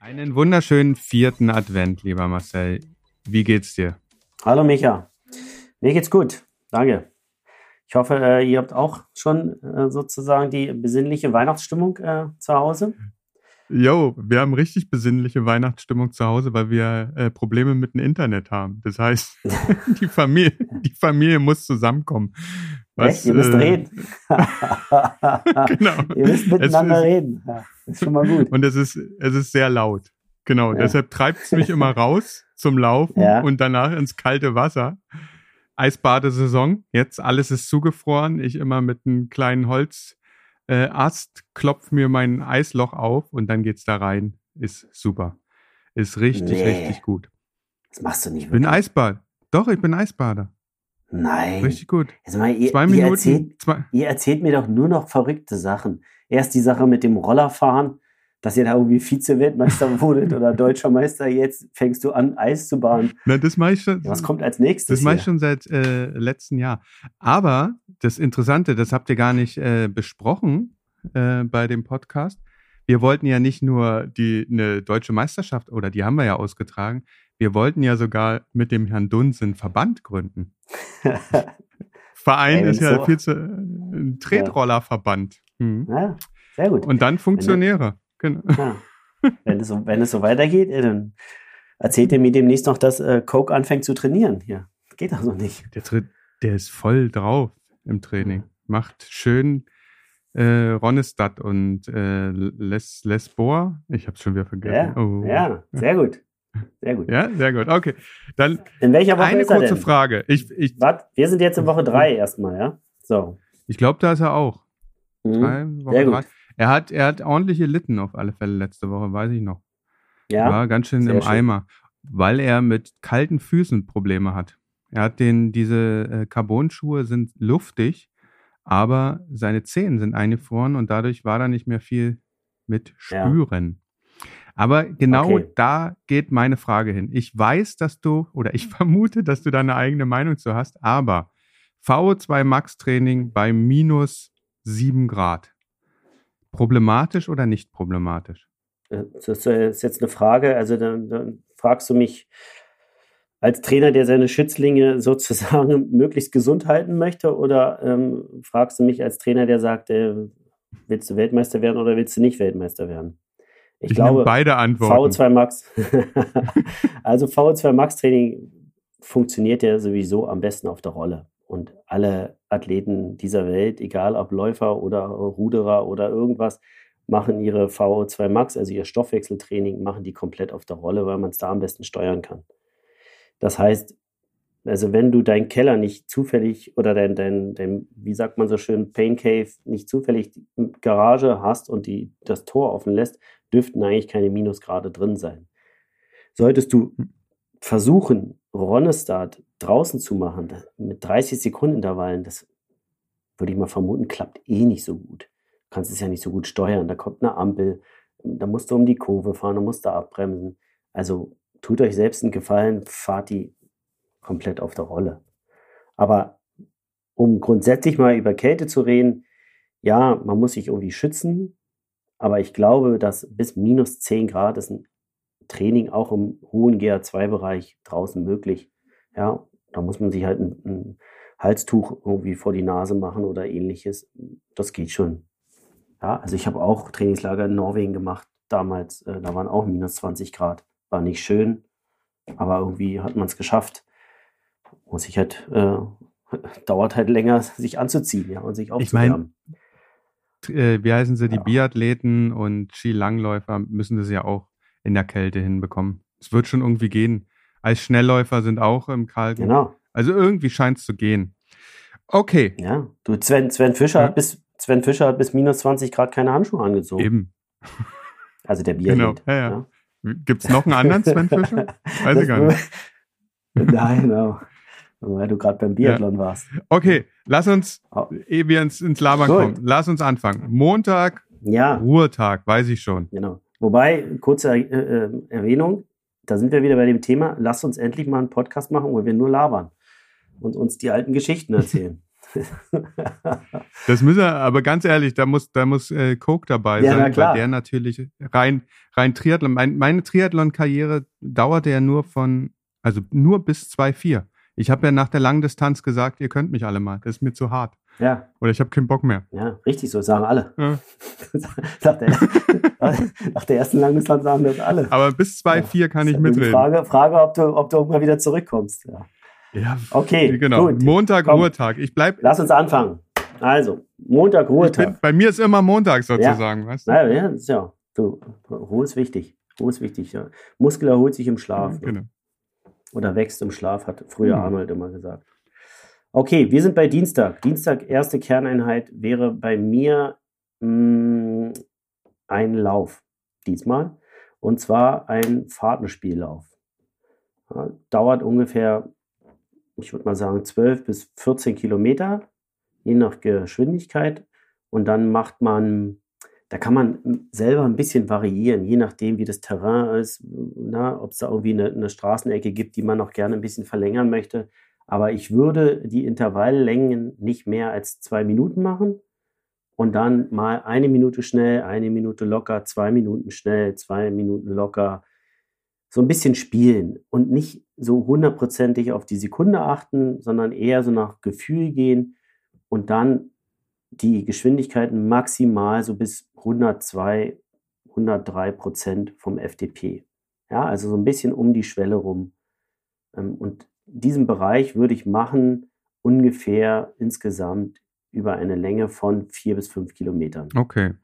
Einen wunderschönen vierten Advent, lieber Marcel. Wie geht's dir? Hallo Micha. Mir geht's gut. Danke. Ich hoffe, äh, ihr habt auch schon äh, sozusagen die besinnliche Weihnachtsstimmung äh, zu Hause. Jo, wir haben richtig besinnliche Weihnachtsstimmung zu Hause, weil wir äh, Probleme mit dem Internet haben. Das heißt, die Familie, die Familie muss zusammenkommen. Was, Echt? Ihr müsst äh, reden. genau. Ihr müsst miteinander ist, reden. Ja, ist schon mal gut. Und es ist, es ist sehr laut. Genau. Ja. Deshalb treibt es mich immer raus zum Laufen ja. und danach ins kalte Wasser. Eisbadesaison. Jetzt alles ist zugefroren. Ich immer mit einem kleinen Holz äh, Ast, klopf mir mein Eisloch auf und dann geht's da rein. Ist super. Ist richtig, nee. richtig gut. Das machst du nicht. Ich bin Eisbad. Doch, ich bin Eisbader. Nein. Richtig gut. Jetzt mal, ihr, zwei Minuten. Ihr erzählt, zwei. ihr erzählt mir doch nur noch verrückte Sachen. Erst die Sache mit dem Rollerfahren, dass ihr da irgendwie Vize-Weltmeister wurdet oder deutscher Meister. Jetzt fängst du an, Eis zu bahnen. Na, das mache ich schon. Was kommt als nächstes? Das mache ich schon seit äh, letztem Jahr. Aber das Interessante, das habt ihr gar nicht äh, besprochen äh, bei dem Podcast. Wir wollten ja nicht nur die eine deutsche Meisterschaft oder die haben wir ja ausgetragen. Wir wollten ja sogar mit dem Herrn Dunz einen Verband gründen. Verein Ey, ist ja so. viel zu ein Tretrollerverband. Hm. Ja, sehr gut. Und dann Funktionäre. Genau. Ja. Wenn, es so, wenn es so weitergeht, dann erzählt ihr mir demnächst noch, dass äh, Coke anfängt zu trainieren. Ja, geht doch so nicht. Der, der ist voll drauf im Training. Macht schön äh, Ronestadt und äh, Les, Lesboa. Ich habe schon wieder vergessen. Ja, oh. ja, sehr gut. Sehr gut. Ja, sehr gut. Okay. Dann in welcher Woche eine ist kurze Frage. Ich, ich, Wart, wir sind jetzt in Woche drei erstmal, ja? So. Ich glaube, da ist er auch. Mhm. Drei, Woche sehr drei. Er hat, er hat ordentliche Litten auf alle Fälle letzte Woche, weiß ich noch. Ja. War ganz schön im schön. Eimer, weil er mit kalten Füßen Probleme hat. Er hat den, diese äh, Carbon-Schuhe sind luftig, aber seine Zehen sind eingefroren und dadurch war da nicht mehr viel mit Spüren. Aber genau okay. da geht meine Frage hin. Ich weiß, dass du, oder ich vermute, dass du da eine eigene Meinung zu hast, aber VO2 Max Training bei minus sieben Grad. Problematisch oder nicht problematisch? Äh, das ist jetzt eine Frage. Also dann, dann fragst du mich als Trainer, der seine Schützlinge sozusagen möglichst gesund halten möchte, oder ähm, fragst du mich als Trainer, der sagt, äh, willst du Weltmeister werden oder willst du nicht Weltmeister werden? Ich, ich glaube, beide Antworten. VO2 Max. also VO2 Max Training funktioniert ja sowieso am besten auf der Rolle. Und alle Athleten dieser Welt, egal ob Läufer oder Ruderer oder irgendwas, machen ihre VO2 Max, also ihr Stoffwechseltraining, machen die komplett auf der Rolle, weil man es da am besten steuern kann. Das heißt, also wenn du deinen Keller nicht zufällig oder dein, dein, dein, wie sagt man so schön, Pain Cave nicht zufällig Garage hast und die, das Tor offen lässt, dürften eigentlich keine Minusgrade drin sein. Solltest du hm. versuchen, Ronestart draußen zu machen, mit 30 Sekunden Intervallen, das würde ich mal vermuten, klappt eh nicht so gut. Du kannst es ja nicht so gut steuern. Da kommt eine Ampel, da musst du um die Kurve fahren, da musst du abbremsen. Also tut euch selbst einen Gefallen, fahrt die komplett auf der Rolle. Aber um grundsätzlich mal über Kälte zu reden, ja, man muss sich irgendwie schützen, aber ich glaube, dass bis minus 10 Grad ist ein Training auch im hohen GA2-Bereich draußen möglich. Ja, da muss man sich halt ein, ein, Halstuch irgendwie vor die Nase machen oder ähnliches. Das geht schon. Ja, also ich habe auch Trainingslager in Norwegen gemacht damals. Äh, da waren auch minus 20 Grad. War nicht schön, aber irgendwie hat man es geschafft. Muss ich halt, äh, dauert halt länger, sich anzuziehen, ja, und sich aufzuwärmen. Ich mein, äh, wie heißen sie, die ja. Biathleten und Skilangläufer müssen das ja auch in der Kälte hinbekommen. Es wird schon irgendwie gehen. Als Schnellläufer sind auch im Kalten. Genau. Also irgendwie scheint es zu gehen. Okay. Ja, du, Sven, Sven Fischer ja. hat bis Sven Fischer hat bis minus 20 Grad keine Handschuhe angezogen. Eben. Also der Biathlet. Genau. Ja, ja. ja. Gibt es noch einen anderen Sven Fischer? Weiß das ich gar nicht. Nein, genau. Weil du gerade beim Biathlon ja. warst. Okay, lass uns, oh. ehe wir ins, ins Labern Gut. kommen, lass uns anfangen. Montag, ja. Ruhetag, weiß ich schon. Genau. Wobei, kurze äh, äh, Erwähnung, da sind wir wieder bei dem Thema, lass uns endlich mal einen Podcast machen, wo wir nur labern und uns die alten Geschichten erzählen. das müssen wir, aber ganz ehrlich, da muss, da muss äh, Coke dabei ja, sein, weil der natürlich rein, rein Triathlon, mein, meine Triathlon-Karriere dauerte ja nur von, also nur bis 2,4. Ich habe ja nach der Langdistanz gesagt, ihr könnt mich alle mal, das ist mir zu hart. Ja. Oder ich habe keinen Bock mehr. Ja, richtig so, sagen alle. Ja. nach, der, nach, der, ersten Langdistanz sagen das alle. Aber bis 2,4 ja. kann ich mitreden. Frage, Frage ob, du, ob du irgendwann wieder zurückkommst. Ja. Ja, okay. Genau. Gut. Montag, Komm, Ruhetag. Ich bleib. Lass uns anfangen. Also, Montag, Ruhetag. Bin, bei mir ist immer Montag sozusagen, ja. weißt du? Ja, ja, ist ja. Du, Ruhe ist wichtig. Ruhe ist wichtig. Ja. Muskel erholt sich im Schlaf. Genau. Oder wächst im Schlaf, hat früher mhm. Arnold immer gesagt. Okay, wir sind bei Dienstag. Dienstag, erste Kerneinheit wäre bei mir mh, mm, ein Lauf diesmal. Und zwar ein Fahrtenspiellauf. Ja, dauert ungefähr ich würde mal sagen, 12 bis 14 Kilometer, je nach Geschwindigkeit. Und dann macht man, da kann man selber ein bisschen variieren, je nachdem, wie das Terrain ist, ob es da irgendwie eine, eine Straßenecke gibt, die man noch gerne ein bisschen verlängern möchte. Aber ich würde die Intervalllängen nicht mehr als zwei Minuten machen und dann mal eine Minute schnell, eine Minute locker, zwei Minuten schnell, zwei Minuten locker, so ein bisschen spielen und nicht so hundertprozentig auf die Sekunde achten, sondern eher so nach Gefühl gehen und dann die Geschwindigkeiten maximal so bis 102, 103 Prozent vom FDP. Ja, also so ein bisschen um die Schwelle rum. Ähm, und diesen Bereich würde ich machen ungefähr insgesamt über eine Länge von vier bis fünf Kilometern. Okay.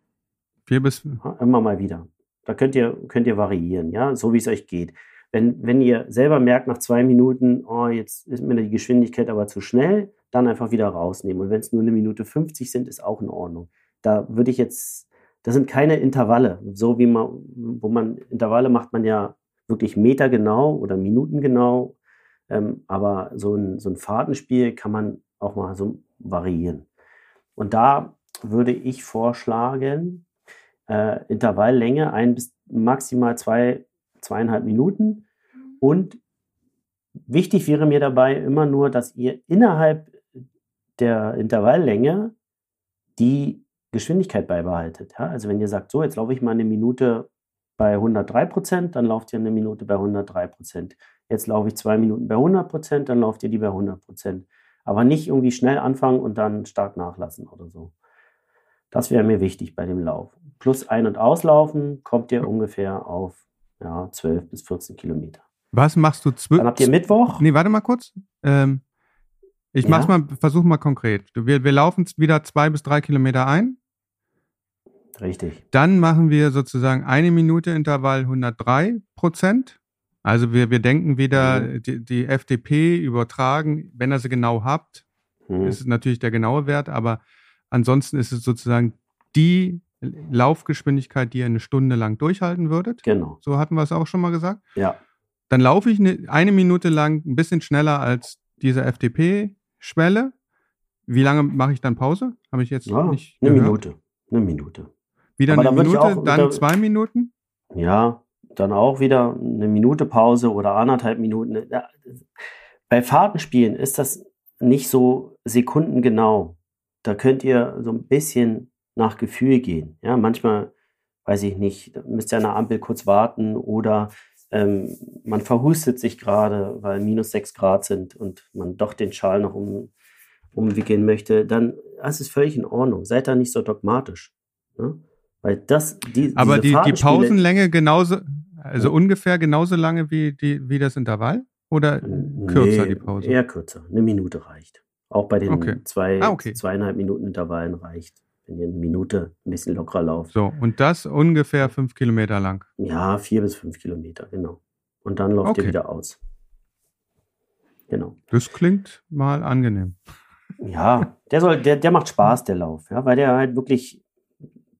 Vier bis. Immer mal wieder. Da könnt ihr, könnt ihr variieren, ja, so wie es euch geht. Wenn, wenn ihr selber merkt nach zwei Minuten, oh, jetzt ist mir die Geschwindigkeit aber zu schnell, dann einfach wieder rausnehmen. Und wenn es nur eine Minute 50 sind, ist auch in Ordnung. Da würde ich jetzt, das sind keine Intervalle, so wie man, wo man, Intervalle macht man ja wirklich Meter genau oder Minuten genau. Ähm, aber so ein, so ein Fahrtenspiel kann man auch mal so variieren. Und da würde ich vorschlagen, äh, Intervalllänge ein bis maximal zwei, zweieinhalb Minuten. Und wichtig wäre mir dabei immer nur, dass ihr innerhalb der Intervalllänge die Geschwindigkeit beibehaltet. Ja? Also wenn ihr sagt, so, jetzt laufe ich mal eine Minute bei 103 Prozent, dann lauft ihr eine Minute bei 103 Prozent. Jetzt laufe ich zwei Minuten bei 100 Prozent, dann lauft ihr die bei 100 Prozent. Aber nicht irgendwie schnell anfangen und dann stark nachlassen oder so. Das wäre mir wichtig bei dem Lauf. Plus Ein- und Auslaufen kommt ihr ungefähr auf ja, 12 bis 14 Kilometer. Was machst du zwölf? Dann habt ihr Mittwoch. Nee, warte mal kurz. Ähm, ich ja? mach's mal, versuch mal konkret. Wir, wir laufen wieder zwei bis drei Kilometer ein. Richtig. Dann machen wir sozusagen eine Minute Intervall 103 Prozent. Also wir, wir denken wieder mhm. die, die FDP übertragen, wenn ihr sie genau habt, mhm. ist es natürlich der genaue Wert, aber Ansonsten ist es sozusagen die Laufgeschwindigkeit, die ihr eine Stunde lang durchhalten würdet. Genau. So hatten wir es auch schon mal gesagt. Ja. Dann laufe ich eine, eine Minute lang ein bisschen schneller als diese FDP-Schwelle. Wie lange mache ich dann Pause? Habe ich jetzt ja, nicht Eine gehört. Minute. Eine Minute. Wieder Aber eine Minute, auch, dann da, zwei Minuten? Ja, dann auch wieder eine Minute Pause oder anderthalb Minuten. Bei Fahrtenspielen ist das nicht so sekundengenau da könnt ihr so ein bisschen nach Gefühl gehen. Ja, manchmal, weiß ich nicht, müsst ihr an der Ampel kurz warten oder ähm, man verhustet sich gerade, weil minus sechs Grad sind und man doch den Schal noch um, umwickeln möchte, dann das ist völlig in Ordnung. Seid da nicht so dogmatisch. Ne? Weil das, die, Aber die, die Pausenlänge genauso, also ja. ungefähr genauso lange wie, die, wie das Intervall? Oder kürzer nee, die Pause? Eher kürzer. Eine Minute reicht. Auch bei den okay. zwei, ah, okay. zweieinhalb Minuten Intervallen reicht, wenn ihr eine Minute ein bisschen lockerer lauft. So, und das ungefähr fünf Kilometer lang? Ja, vier bis fünf Kilometer, genau. Und dann lauft okay. ihr wieder aus. Genau. Das klingt mal angenehm. Ja, der soll, der, der macht Spaß, der Lauf, ja, weil der halt wirklich,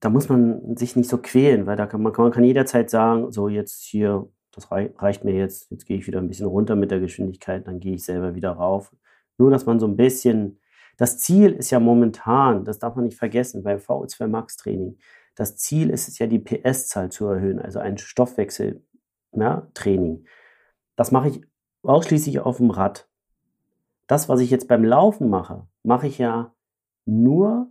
da muss man sich nicht so quälen, weil da kann man, man kann jederzeit sagen, so jetzt hier, das reicht mir jetzt, jetzt gehe ich wieder ein bisschen runter mit der Geschwindigkeit, dann gehe ich selber wieder rauf. Nur, dass man so ein bisschen, das Ziel ist ja momentan, das darf man nicht vergessen, beim VO2 Max Training, das Ziel ist es ja, die PS-Zahl zu erhöhen, also ein Stoffwechseltraining. Das mache ich ausschließlich auf dem Rad. Das, was ich jetzt beim Laufen mache, mache ich ja nur,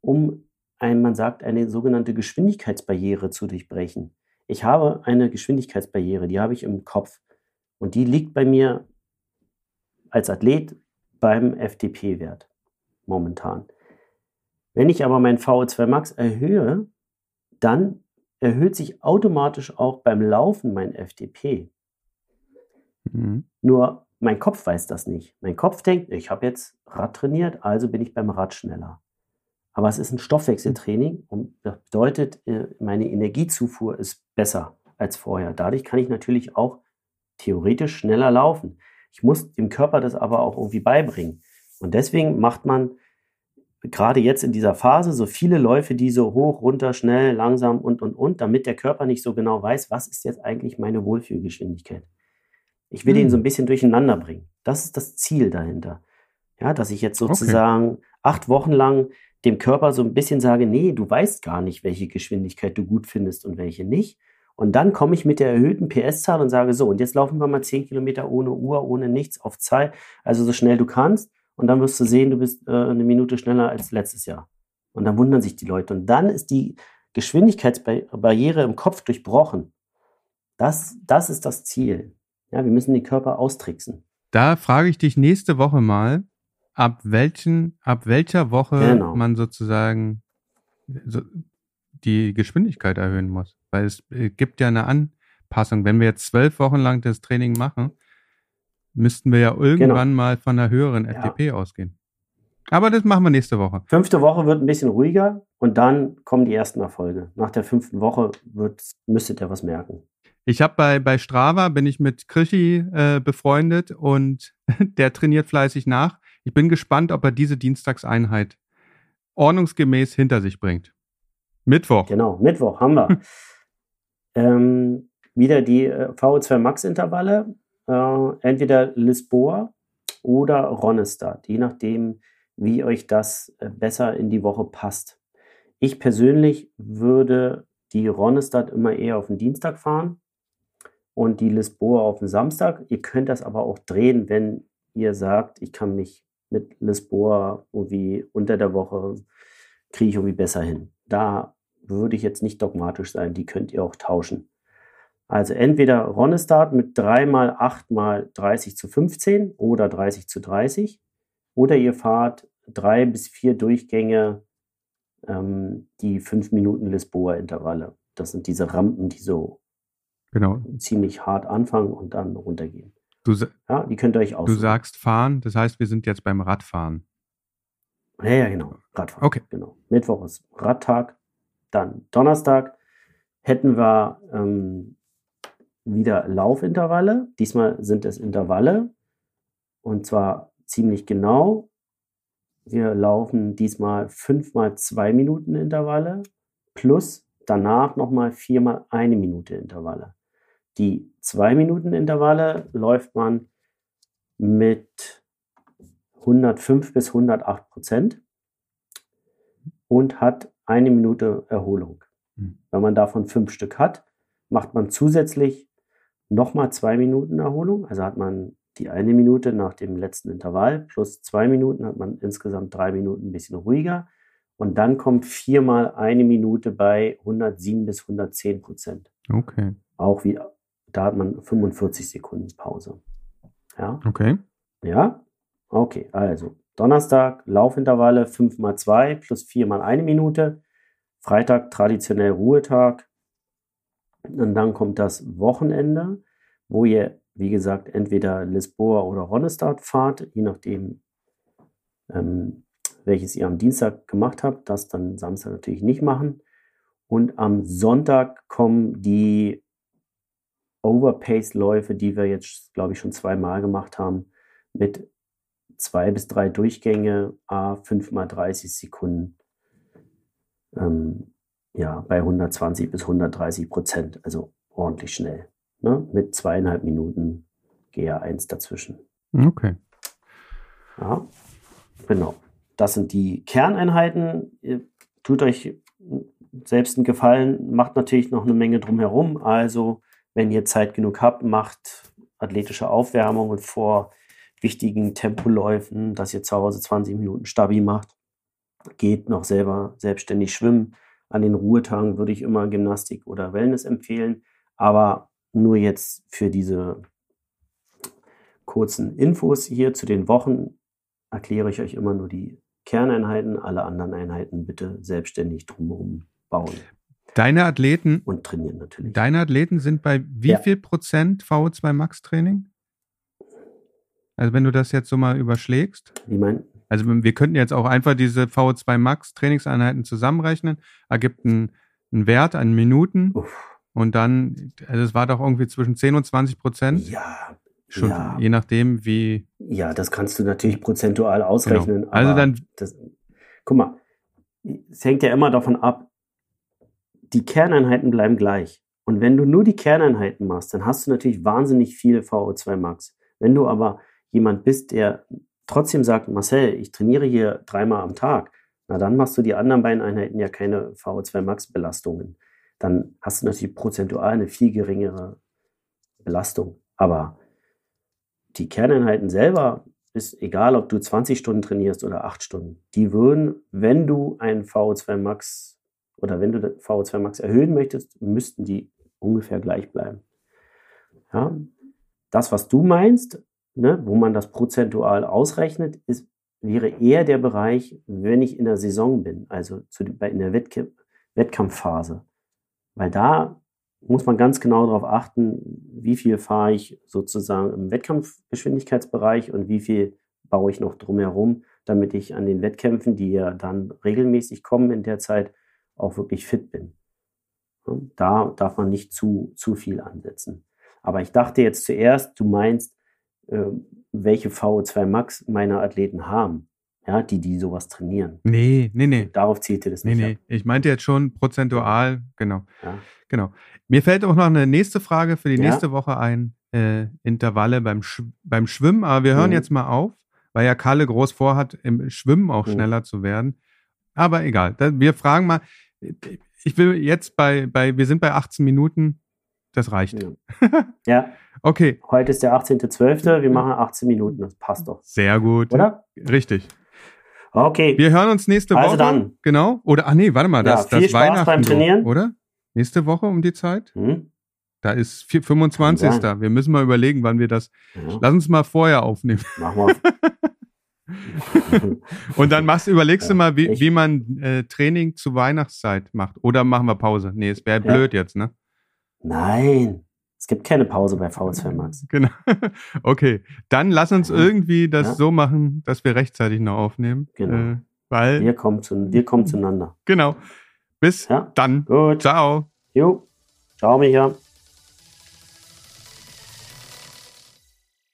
um ein, man sagt, eine sogenannte Geschwindigkeitsbarriere zu durchbrechen. Ich habe eine Geschwindigkeitsbarriere, die habe ich im Kopf. Und die liegt bei mir als Athlet beim FDP-Wert momentan. Wenn ich aber mein VO2 Max erhöhe, dann erhöht sich automatisch auch beim Laufen mein FDP. Mhm. Nur mein Kopf weiß das nicht. Mein Kopf denkt, ich habe jetzt Rad trainiert, also bin ich beim Rad schneller. Aber es ist ein Stoffwechseltraining und das bedeutet, äh, meine Energiezufuhr ist besser als vorher. Dadurch kann ich natürlich auch theoretisch schneller laufen. Ich muss dem Körper das aber auch irgendwie beibringen. Und deswegen macht man gerade jetzt in dieser Phase so viele Läufe, die so hoch, runter, schnell, langsam und, und, und, damit der Körper nicht so genau weiß, was ist jetzt eigentlich meine Wohlfühlgeschwindigkeit. Ich will hm. ihn so ein bisschen durcheinander bringen. Das ist das Ziel dahinter. Ja, dass ich jetzt sozusagen okay. acht Wochen lang dem Körper so ein bisschen sage, nee, du weißt gar nicht, welche Geschwindigkeit du gut findest und welche nicht. Und dann komme ich mit der erhöhten PS-Zahl und sage so, und jetzt laufen wir mal zehn Kilometer ohne Uhr, ohne nichts, auf Zeit, also so schnell du kannst. Und dann wirst du sehen, du bist äh, eine Minute schneller als letztes Jahr. Und dann wundern sich die Leute. Und dann ist die Geschwindigkeitsbarriere im Kopf durchbrochen. Das, das ist das Ziel. Ja, wir müssen den Körper austricksen. Da frage ich dich nächste Woche mal, ab welchen, ab welcher Woche genau. man sozusagen so die Geschwindigkeit erhöhen muss. Weil es äh, gibt ja eine Anpassung. Wenn wir jetzt zwölf Wochen lang das Training machen, müssten wir ja irgendwann genau. mal von einer höheren FDP ja. ausgehen. Aber das machen wir nächste Woche. Fünfte Woche wird ein bisschen ruhiger und dann kommen die ersten Erfolge. Nach der fünften Woche wird, müsstet ihr was merken. Ich habe bei, bei Strava, bin ich mit Krischi äh, befreundet und der trainiert fleißig nach. Ich bin gespannt, ob er diese Dienstagseinheit ordnungsgemäß hinter sich bringt. Mittwoch. Genau, Mittwoch haben wir. ähm, wieder die äh, VO2 Max Intervalle. Äh, entweder Lisboa oder Ronestad, je nachdem, wie euch das äh, besser in die Woche passt. Ich persönlich würde die Ronestad immer eher auf den Dienstag fahren und die Lisboa auf den Samstag. Ihr könnt das aber auch drehen, wenn ihr sagt, ich kann mich mit Lisboa irgendwie unter der Woche kriege ich irgendwie besser hin. Da würde ich jetzt nicht dogmatisch sein, die könnt ihr auch tauschen. Also entweder Ronestart mit 3 mal 8 mal 30 zu 15 oder 30 zu 30 oder ihr fahrt drei bis vier Durchgänge ähm, die 5 Minuten Lisboa-Intervalle. Das sind diese Rampen, die so genau. ziemlich hart anfangen und dann runtergehen. Du, ja, die könnt ihr euch aussuchen. Du sagst fahren, das heißt, wir sind jetzt beim Radfahren. Ja, ja, genau. Radfahren. Okay. Genau. Mittwoch ist Radtag. Dann Donnerstag hätten wir ähm, wieder Laufintervalle. Diesmal sind es Intervalle. Und zwar ziemlich genau. Wir laufen diesmal fünfmal zwei Minuten Intervalle plus danach nochmal viermal eine Minute Intervalle. Die 2 Minuten Intervalle läuft man mit 105 bis 108 Prozent und hat eine Minute Erholung. Mhm. Wenn man davon fünf Stück hat, macht man zusätzlich nochmal zwei Minuten Erholung. Also hat man die eine Minute nach dem letzten Intervall plus zwei Minuten hat man insgesamt drei Minuten ein bisschen ruhiger. Und dann kommt viermal eine Minute bei 107 bis 110 Prozent. Okay. Auch wie da hat man 45 Sekunden Pause. Ja. Okay. Ja. Okay, also Donnerstag Laufintervalle 5 mal 2 plus 4 mal 1 Minute. Freitag traditionell Ruhetag. Und dann kommt das Wochenende, wo ihr, wie gesagt, entweder Lisboa oder Ronestad fahrt, je nachdem, ähm, welches ihr am Dienstag gemacht habt. Das dann Samstag natürlich nicht machen. Und am Sonntag kommen die Overpace-Läufe, die wir jetzt, glaube ich, schon zweimal gemacht haben, mit zwei bis drei Durchgänge, a fünf mal 30 Sekunden, ähm, ja, bei 120 bis 130 Prozent, also ordentlich schnell, ne? mit zweieinhalb Minuten GA1 dazwischen. Okay. Ja, genau. Das sind die Kerneinheiten. Ihr tut euch selbst einen Gefallen, macht natürlich noch eine Menge drumherum. Also wenn ihr Zeit genug habt, macht athletische Aufwärmungen vor wichtigen Tempoläufen, dass ihr zu Hause 20 Minuten Stabi macht. Geht noch selber selbstständig schwimmen. An den Ruhetagen würde ich immer Gymnastik oder Wellness empfehlen. Aber nur jetzt für diese kurzen Infos hier zu den Wochen erkläre ich euch immer nur die Kerneinheiten. Alle anderen Einheiten bitte selbstständig drumherum bauen. Deine Athleten und trainieren natürlich. Deine Athleten sind bei wie ja. viel Prozent VO2 Max Training? Also wenn du das jetzt so mal überschlägst. Wie meinst Also wir könnten jetzt auch einfach diese VO2 Max Trainingseinheiten zusammenrechnen, ergibt einen, einen Wert an Minuten Uff. und dann, also es war doch irgendwie zwischen 10 und 20 Prozent. Ja. Schon, ja. je nachdem, wie. Ja, das kannst du natürlich prozentual ausrechnen. Genau. Also dann. Das, guck mal, es hängt ja immer davon ab, die Kerneinheiten bleiben gleich. Und wenn du nur die Kerneinheiten machst, dann hast du natürlich wahnsinnig viel VO2 Max. Wenn du aber jemand bist, der trotzdem sagt, Marcel, ich trainiere hier dreimal am Tag, na dann machst du die anderen beiden Einheiten ja keine VO2 Max Belastungen. Dann hast du natürlich prozentual eine viel geringere Belastung. Aber die Kerneinheiten selber ist egal, ob du 20 Stunden trainierst oder 8 Stunden. Die würden, wenn du ein VO2 Max oder wenn du VO2 Max erhöhen möchtest, müssten die ungefähr gleich bleiben. Ja? Das, was du meinst, ne, wo man das prozentual ausrechnet, ist, wäre eher der Bereich, wenn ich in der Saison bin, also zu, in der Wettk Wettkampfphase. Weil da muss man ganz genau darauf achten, wie viel fahre ich sozusagen im Wettkampfgeschwindigkeitsbereich und wie viel baue ich noch drumherum, damit ich an den Wettkämpfen, die ja dann regelmäßig kommen in der Zeit, auch wirklich fit bin. Da darf man nicht zu, zu viel ansetzen. Aber ich dachte jetzt zuerst, du meinst, äh, welche VO2 Max meine Athleten haben, ja, die, die sowas trainieren. Nee, nee, nee. Darauf zielte das nicht. Nee, nee. Ich meinte jetzt schon prozentual, genau. Ja. Genau. Mir fällt auch noch eine nächste Frage für die ja. nächste Woche ein. Äh, Intervalle beim, Sch beim Schwimmen, aber wir hören mhm. jetzt mal auf, weil ja Kalle groß vorhat, im Schwimmen auch mhm. schneller zu werden. Aber egal. Wir fragen mal, ich will jetzt bei, bei, wir sind bei 18 Minuten. Das reicht. Ja. ja. Okay. Heute ist der 18.12. Wir machen 18 Minuten. Das passt doch. Sehr gut. Oder? Richtig. Okay. Wir hören uns nächste also Woche. Also dann. Genau. Oder, ah nee, warte mal. Das, ja, viel das Spaß Weihnachten beim Trainieren. Oder? Nächste Woche um die Zeit? Hm? Da ist 25. Wir müssen mal überlegen, wann wir das. Ja. Lass uns mal vorher aufnehmen. Machen wir. Und dann machst, überlegst du mal, wie, wie man äh, Training zu Weihnachtszeit macht. Oder machen wir Pause? Nee, es wäre ja. blöd jetzt, ne? Nein. Es gibt keine Pause bei VS2 Max. Genau. Okay. Dann lass uns irgendwie das ja. so machen, dass wir rechtzeitig noch aufnehmen. Genau. Äh, weil wir kommen, zu, wir kommen zueinander. Genau. Bis ja? dann. Gut. Ciao. Jo. Ciao, Micha.